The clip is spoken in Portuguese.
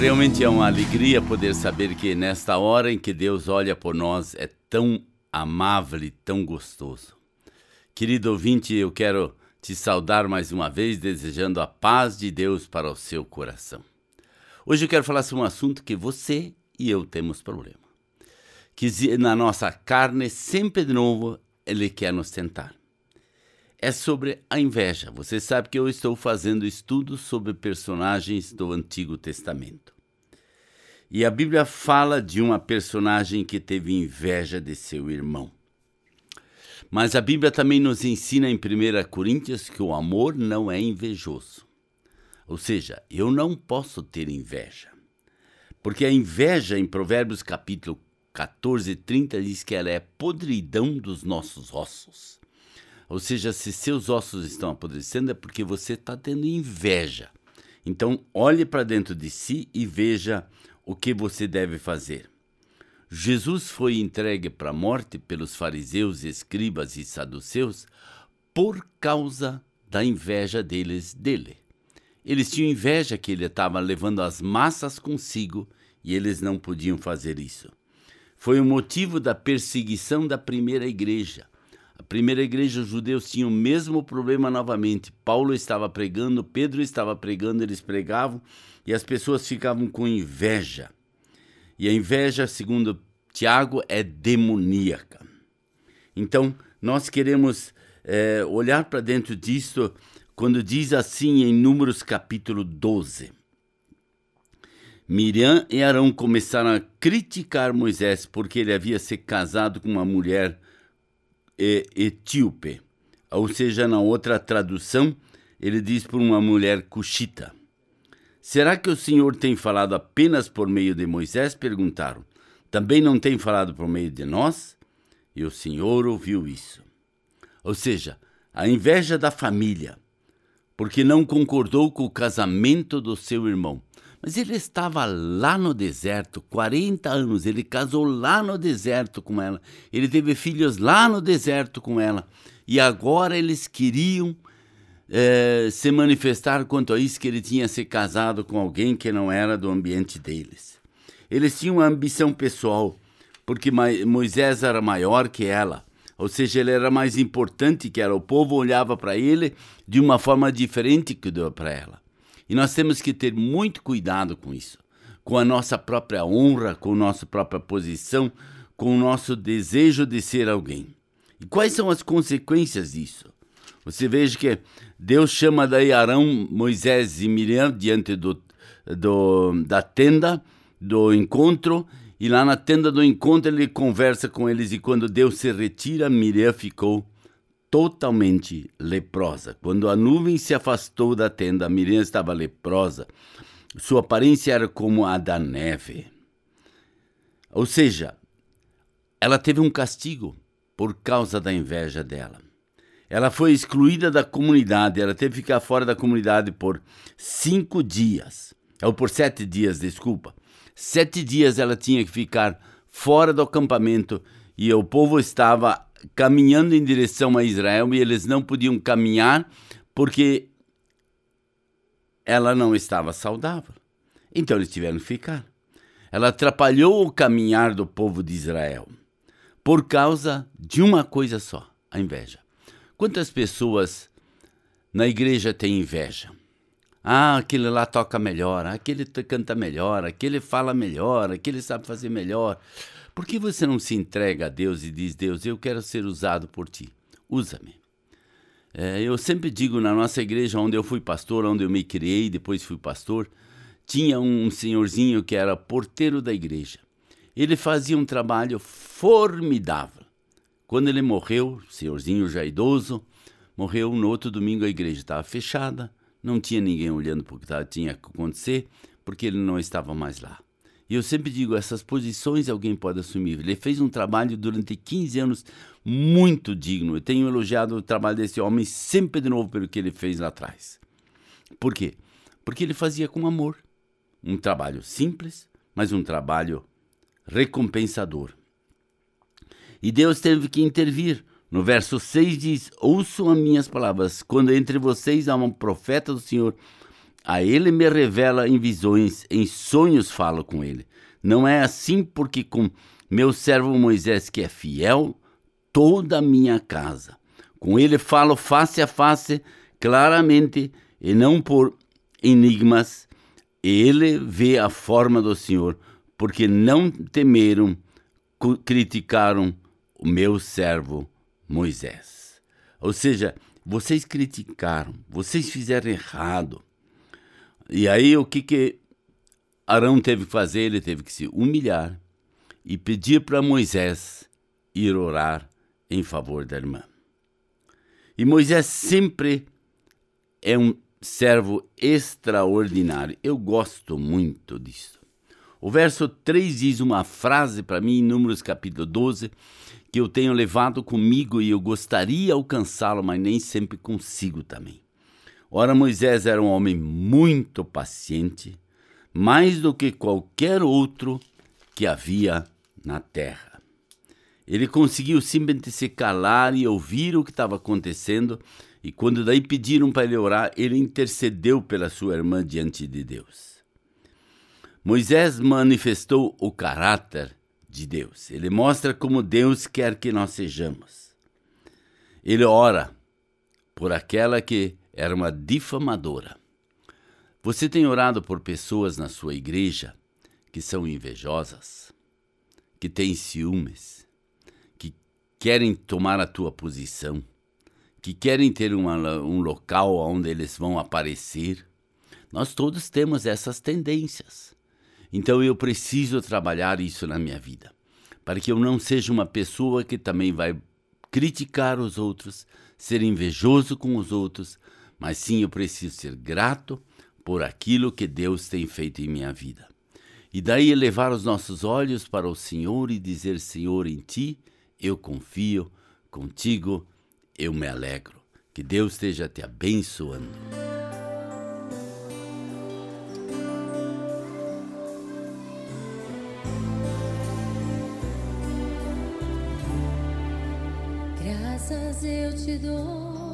Realmente é uma alegria poder saber que nesta hora em que Deus olha por nós é tão amável e tão gostoso. Querido ouvinte, eu quero te saudar mais uma vez, desejando a paz de Deus para o seu coração. Hoje eu quero falar sobre um assunto que você e eu temos problema. Que na nossa carne, sempre de novo, ele quer nos tentar. É sobre a inveja. Você sabe que eu estou fazendo estudos sobre personagens do Antigo Testamento. E a Bíblia fala de uma personagem que teve inveja de seu irmão. Mas a Bíblia também nos ensina em 1 Coríntios que o amor não é invejoso. Ou seja, eu não posso ter inveja. Porque a inveja, em Provérbios capítulo 14, 30, diz que ela é podridão dos nossos ossos. Ou seja, se seus ossos estão apodrecendo é porque você está tendo inveja. Então, olhe para dentro de si e veja o que você deve fazer. Jesus foi entregue para a morte pelos fariseus, escribas e saduceus por causa da inveja deles dele. Eles tinham inveja que ele estava levando as massas consigo e eles não podiam fazer isso. Foi o motivo da perseguição da primeira igreja. A primeira igreja, os judeus tinham o mesmo problema novamente. Paulo estava pregando, Pedro estava pregando, eles pregavam e as pessoas ficavam com inveja. E a inveja, segundo Tiago, é demoníaca. Então, nós queremos é, olhar para dentro disso quando diz assim em Números capítulo 12. Miriam e Arão começaram a criticar Moisés porque ele havia se casado com uma mulher etíope. Ou seja, na outra tradução, ele diz por uma mulher cuxita. Será que o Senhor tem falado apenas por meio de Moisés? Perguntaram. Também não tem falado por meio de nós? E o Senhor ouviu isso. Ou seja, a inveja da família, porque não concordou com o casamento do seu irmão. Mas ele estava lá no deserto, 40 anos, ele casou lá no deserto com ela, ele teve filhos lá no deserto com ela, e agora eles queriam é, se manifestar quanto a isso que ele tinha se casado com alguém que não era do ambiente deles. Eles tinham uma ambição pessoal, porque Moisés era maior que ela, ou seja, ele era mais importante que ela. O povo olhava para ele de uma forma diferente que deu para ela. E nós temos que ter muito cuidado com isso, com a nossa própria honra, com a nossa própria posição, com o nosso desejo de ser alguém. E quais são as consequências disso? Você veja que Deus chama daí Arão, Moisés e Miriam diante do, do, da tenda do encontro, e lá na tenda do encontro ele conversa com eles, e quando Deus se retira, Miriam ficou totalmente leprosa. Quando a nuvem se afastou da tenda, Miriam estava leprosa. Sua aparência era como a da neve. Ou seja, ela teve um castigo por causa da inveja dela. Ela foi excluída da comunidade, ela teve que ficar fora da comunidade por cinco dias, ou por sete dias, desculpa. Sete dias ela tinha que ficar fora do acampamento e o povo estava caminhando em direção a Israel e eles não podiam caminhar porque ela não estava saudável. Então eles tiveram que ficar. Ela atrapalhou o caminhar do povo de Israel por causa de uma coisa só: a inveja. Quantas pessoas na igreja têm inveja? Ah, aquele lá toca melhor, aquele canta melhor, aquele fala melhor, aquele sabe fazer melhor. Por que você não se entrega a Deus e diz: Deus, eu quero ser usado por ti? Usa-me. É, eu sempre digo na nossa igreja, onde eu fui pastor, onde eu me criei, depois fui pastor, tinha um senhorzinho que era porteiro da igreja. Ele fazia um trabalho formidável. Quando ele morreu, senhorzinho já idoso, morreu no outro domingo a igreja estava fechada, não tinha ninguém olhando para o que tinha que acontecer, porque ele não estava mais lá. E eu sempre digo, essas posições alguém pode assumir. Ele fez um trabalho durante 15 anos muito digno. Eu tenho elogiado o trabalho desse homem sempre de novo pelo que ele fez lá atrás. Por quê? Porque ele fazia com amor. Um trabalho simples, mas um trabalho recompensador. E Deus teve que intervir. No verso 6 diz: Ouçam as minhas palavras. Quando entre vocês há um profeta do Senhor, a ele me revela em visões, em sonhos falo com ele. Não é assim porque com meu servo Moisés, que é fiel, toda a minha casa. Com ele falo face a face, claramente, e não por enigmas. Ele vê a forma do Senhor, porque não temeram, criticaram o meu servo Moisés. Ou seja, vocês criticaram, vocês fizeram errado. E aí o que que Arão teve que fazer? Ele teve que se humilhar e pedir para Moisés ir orar em favor da irmã. E Moisés sempre é um servo extraordinário. Eu gosto muito disso. O verso 3 diz uma frase para mim em Números capítulo 12 que eu tenho levado comigo e eu gostaria alcançá-lo, mas nem sempre consigo também. Ora, Moisés era um homem muito paciente, mais do que qualquer outro que havia na terra. Ele conseguiu simplesmente se calar e ouvir o que estava acontecendo, e quando daí pediram para ele orar, ele intercedeu pela sua irmã diante de Deus. Moisés manifestou o caráter de Deus. Ele mostra como Deus quer que nós sejamos. Ele ora por aquela que era uma difamadora. Você tem orado por pessoas na sua igreja que são invejosas, que têm ciúmes, que querem tomar a tua posição, que querem ter uma, um local onde eles vão aparecer. Nós todos temos essas tendências. Então eu preciso trabalhar isso na minha vida, para que eu não seja uma pessoa que também vai criticar os outros, ser invejoso com os outros, mas sim eu preciso ser grato por aquilo que Deus tem feito em minha vida. E daí elevar os nossos olhos para o Senhor e dizer: Senhor, em ti eu confio, contigo eu me alegro. Que Deus esteja te abençoando. Graças eu te dou.